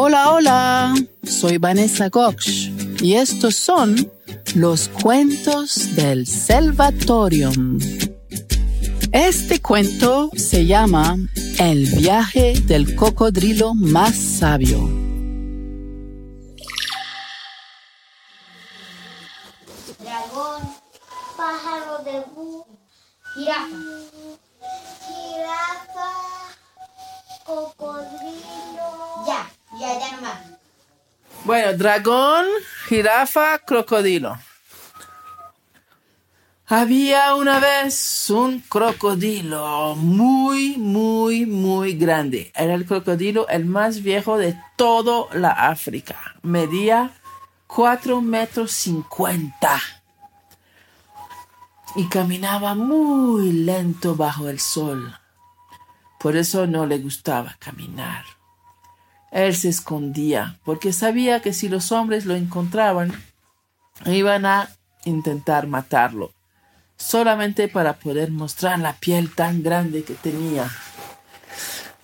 Hola, hola, soy Vanessa Gox y estos son los cuentos del Salvatorium. Este cuento se llama El viaje del cocodrilo más sabio. Dragón, pájaro de bú, jirafa. Jirafa, cocodrilo. Ya nomás. Bueno, dragón, jirafa, crocodilo. Había una vez un crocodilo muy, muy, muy grande. Era el crocodilo el más viejo de toda la África. Medía 4 metros 50 y caminaba muy lento bajo el sol. Por eso no le gustaba caminar. Él se escondía porque sabía que si los hombres lo encontraban, iban a intentar matarlo, solamente para poder mostrar la piel tan grande que tenía.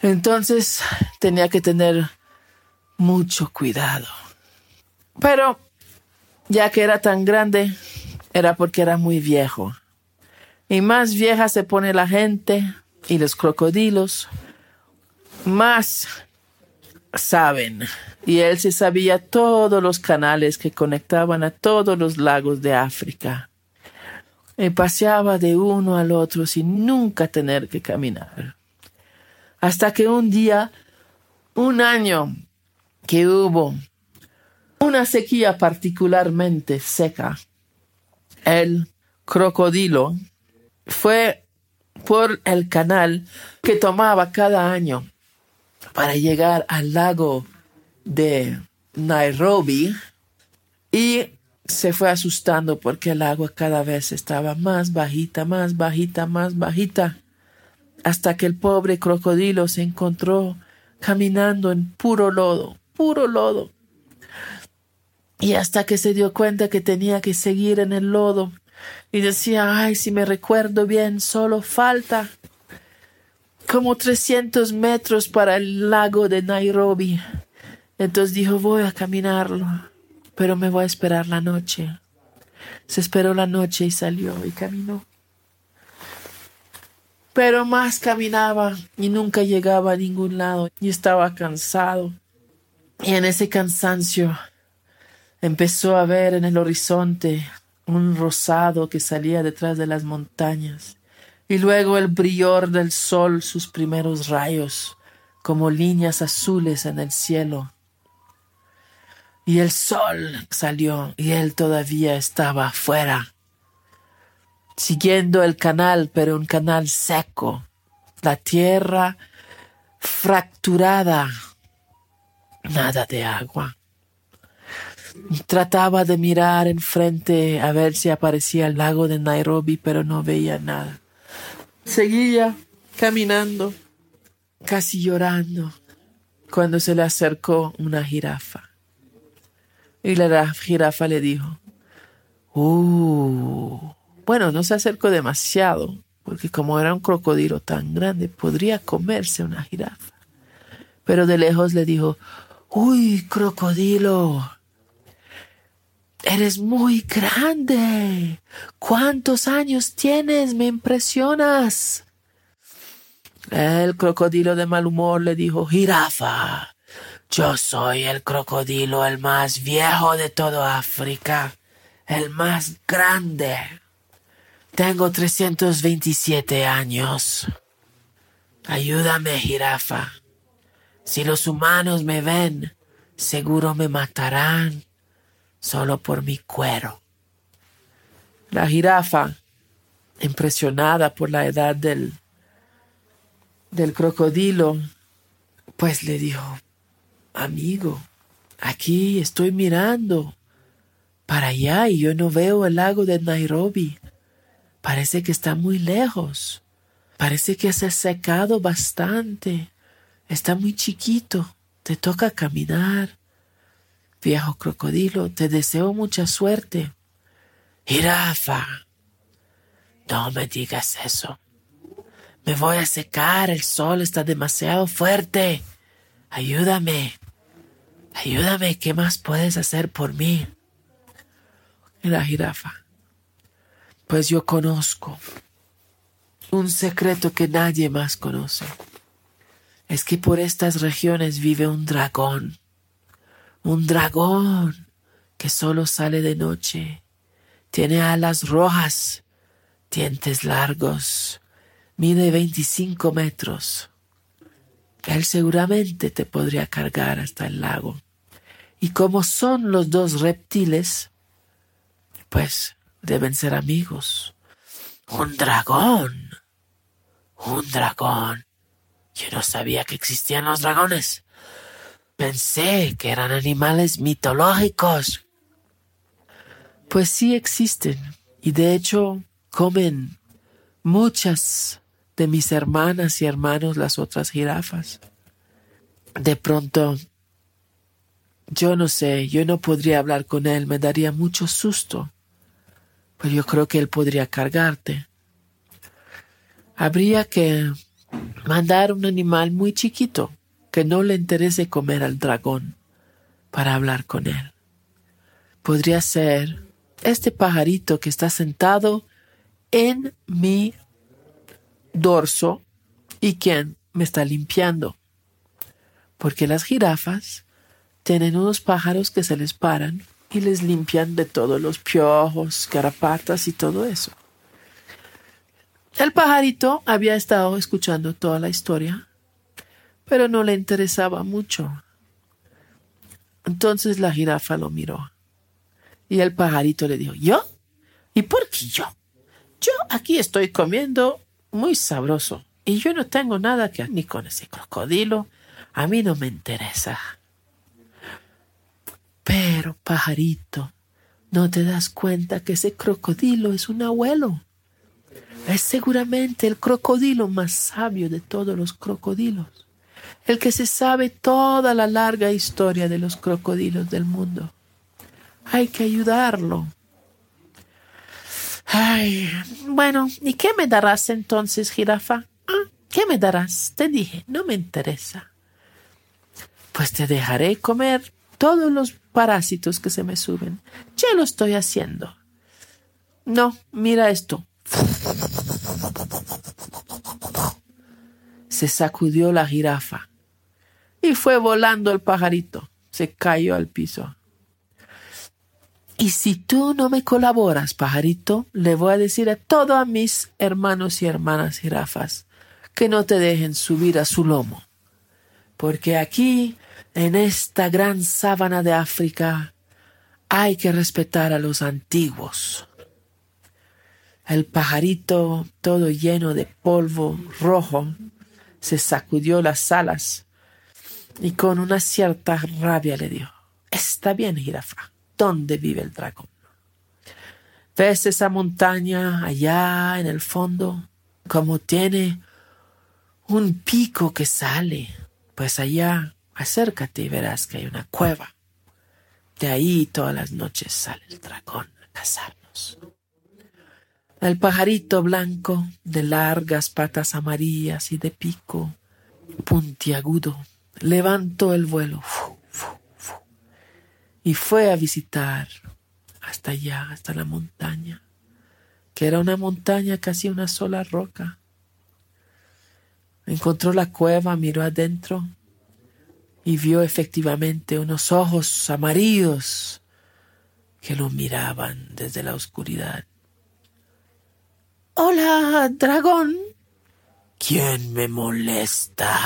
Entonces tenía que tener mucho cuidado. Pero ya que era tan grande, era porque era muy viejo. Y más vieja se pone la gente y los crocodilos, más saben. Y él se sabía todos los canales que conectaban a todos los lagos de África. Y paseaba de uno al otro sin nunca tener que caminar. Hasta que un día, un año que hubo una sequía particularmente seca, el crocodilo fue por el canal que tomaba cada año para llegar al lago de Nairobi y se fue asustando porque el agua cada vez estaba más bajita, más bajita, más bajita, hasta que el pobre crocodilo se encontró caminando en puro lodo, puro lodo. Y hasta que se dio cuenta que tenía que seguir en el lodo y decía, ay, si me recuerdo bien, solo falta como 300 metros para el lago de Nairobi. Entonces dijo, voy a caminarlo, pero me voy a esperar la noche. Se esperó la noche y salió y caminó. Pero más caminaba y nunca llegaba a ningún lado y estaba cansado. Y en ese cansancio empezó a ver en el horizonte un rosado que salía detrás de las montañas y luego el brillor del sol, sus primeros rayos, como líneas azules en el cielo. Y el sol salió y él todavía estaba afuera, siguiendo el canal, pero un canal seco, la tierra fracturada, nada de agua. Trataba de mirar enfrente a ver si aparecía el lago de Nairobi, pero no veía nada. Seguía caminando, casi llorando, cuando se le acercó una jirafa. Y la jirafa le dijo, Uh, bueno, no se acercó demasiado, porque como era un crocodilo tan grande, podría comerse una jirafa. Pero de lejos le dijo, Uy, crocodilo, Eres muy grande. ¿Cuántos años tienes? Me impresionas. El crocodilo de mal humor le dijo, Jirafa, yo soy el crocodilo el más viejo de toda África, el más grande. Tengo 327 años. Ayúdame, jirafa. Si los humanos me ven, seguro me matarán solo por mi cuero. La jirafa, impresionada por la edad del, del crocodilo, pues le dijo, amigo, aquí estoy mirando para allá y yo no veo el lago de Nairobi. Parece que está muy lejos. Parece que se ha secado bastante. Está muy chiquito. Te toca caminar. Viejo crocodilo, te deseo mucha suerte. Jirafa. No me digas eso. Me voy a secar, el sol está demasiado fuerte. Ayúdame. ayúdame, ¿qué más puedes hacer por mí? La jirafa, pues yo conozco un secreto que nadie más conoce. Es que por estas regiones vive un dragón, un dragón que solo sale de noche, tiene alas rojas, dientes largos, mide 25 metros. Él seguramente te podría cargar hasta el lago. Y como son los dos reptiles, pues deben ser amigos. Un dragón. Un dragón. Yo no sabía que existían los dragones. Pensé que eran animales mitológicos. Pues sí existen. Y de hecho comen muchas de mis hermanas y hermanos las otras jirafas. De pronto, yo no sé, yo no podría hablar con él, me daría mucho susto. Pero yo creo que él podría cargarte. Habría que mandar un animal muy chiquito que no le interese comer al dragón para hablar con él. Podría ser este pajarito que está sentado en mi dorso y quien me está limpiando. Porque las jirafas tienen unos pájaros que se les paran y les limpian de todos los piojos, carapatas y todo eso. El pajarito había estado escuchando toda la historia, pero no le interesaba mucho. Entonces la jirafa lo miró y el pajarito le dijo, ¿yo? ¿Y por qué yo? Yo aquí estoy comiendo muy sabroso. Y yo no tengo nada que ni con ese crocodilo. A mí no me interesa. Pero, pajarito, ¿no te das cuenta que ese crocodilo es un abuelo? Es seguramente el crocodilo más sabio de todos los crocodilos. El que se sabe toda la larga historia de los crocodilos del mundo. Hay que ayudarlo. Ay, bueno, ¿y qué me darás entonces, jirafa? Ah, ¿Qué me darás? Te dije, no me interesa. Pues te dejaré comer todos los parásitos que se me suben. Ya lo estoy haciendo. No, mira esto. Se sacudió la jirafa y fue volando el pajarito. Se cayó al piso. Y si tú no me colaboras, pajarito, le voy a decir a todos mis hermanos y hermanas jirafas que no te dejen subir a su lomo. Porque aquí, en esta gran sábana de África, hay que respetar a los antiguos. El pajarito, todo lleno de polvo rojo, se sacudió las alas y con una cierta rabia le dijo, Está bien, jirafa dónde vive el dragón. ¿Ves esa montaña allá en el fondo? Como tiene un pico que sale. Pues allá, acércate y verás que hay una cueva. De ahí todas las noches sale el dragón a cazarnos. El pajarito blanco, de largas patas amarillas y de pico puntiagudo, levantó el vuelo y fue a visitar hasta allá, hasta la montaña, que era una montaña casi una sola roca. Encontró la cueva, miró adentro y vio efectivamente unos ojos amarillos que lo miraban desde la oscuridad. Hola, dragón. ¿Quién me molesta?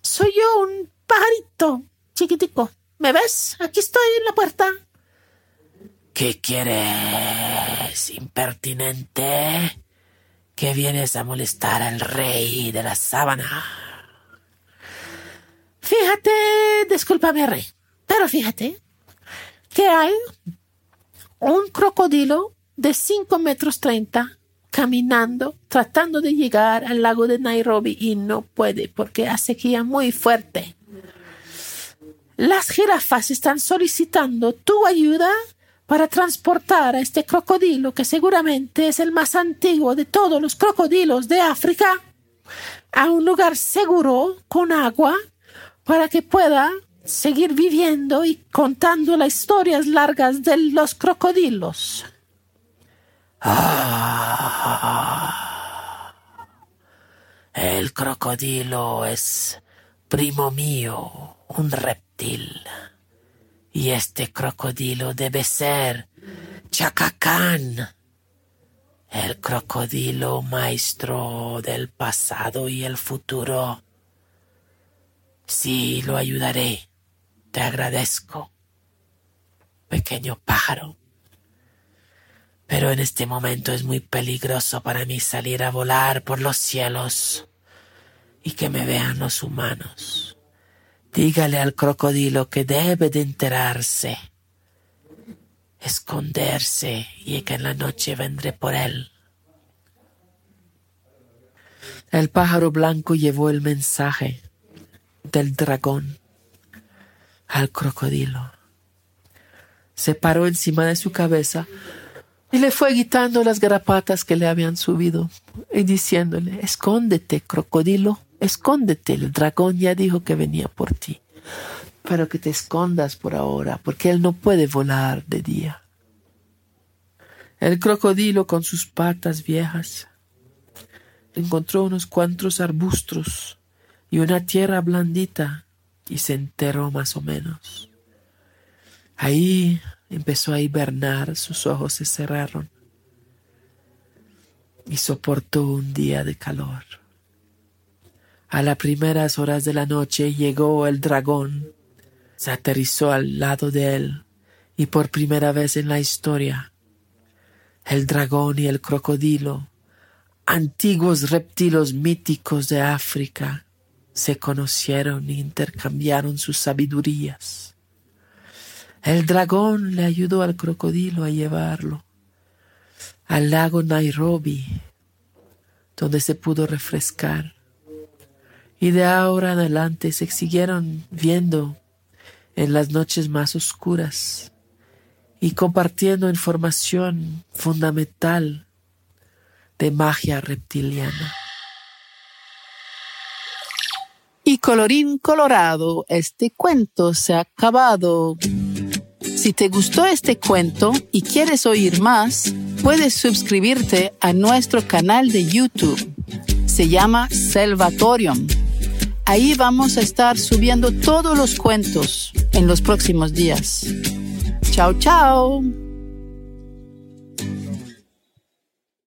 Soy yo un pajarito chiquitico. ¿Me ves? Aquí estoy en la puerta. ¿Qué quieres, impertinente? ¿Que vienes a molestar al rey de la sábana? Fíjate, discúlpame, rey, pero fíjate que hay un crocodilo de cinco metros treinta caminando, tratando de llegar al lago de Nairobi y no puede porque hace sequía muy fuerte. Las jirafas están solicitando tu ayuda para transportar a este crocodilo, que seguramente es el más antiguo de todos los crocodilos de África, a un lugar seguro con agua para que pueda seguir viviendo y contando las historias largas de los crocodilos. Ah, el crocodilo es primo mío, un reptil. Y este crocodilo debe ser Chacacán, el crocodilo maestro del pasado y el futuro. Sí, lo ayudaré. Te agradezco, pequeño pájaro. Pero en este momento es muy peligroso para mí salir a volar por los cielos y que me vean los humanos. Dígale al crocodilo que debe de enterarse, esconderse y que en la noche vendré por él. El pájaro blanco llevó el mensaje del dragón al crocodilo. Se paró encima de su cabeza y le fue quitando las garapatas que le habían subido y diciéndole, escóndete, crocodilo, escóndete, el dragón ya dijo que venía por ti, pero que te escondas por ahora, porque él no puede volar de día. El crocodilo con sus patas viejas encontró unos cuantos arbustos y una tierra blandita y se enteró más o menos. Ahí empezó a hibernar, sus ojos se cerraron y soportó un día de calor. A las primeras horas de la noche llegó el dragón, se aterrizó al lado de él y por primera vez en la historia, el dragón y el crocodilo, antiguos reptilos míticos de África, se conocieron e intercambiaron sus sabidurías. El dragón le ayudó al crocodilo a llevarlo al lago Nairobi, donde se pudo refrescar. Y de ahora en adelante se siguieron viendo en las noches más oscuras y compartiendo información fundamental de magia reptiliana. Colorín colorado, este cuento se ha acabado. Si te gustó este cuento y quieres oír más, puedes suscribirte a nuestro canal de YouTube. Se llama Salvatorium. Ahí vamos a estar subiendo todos los cuentos en los próximos días. Chao, chao.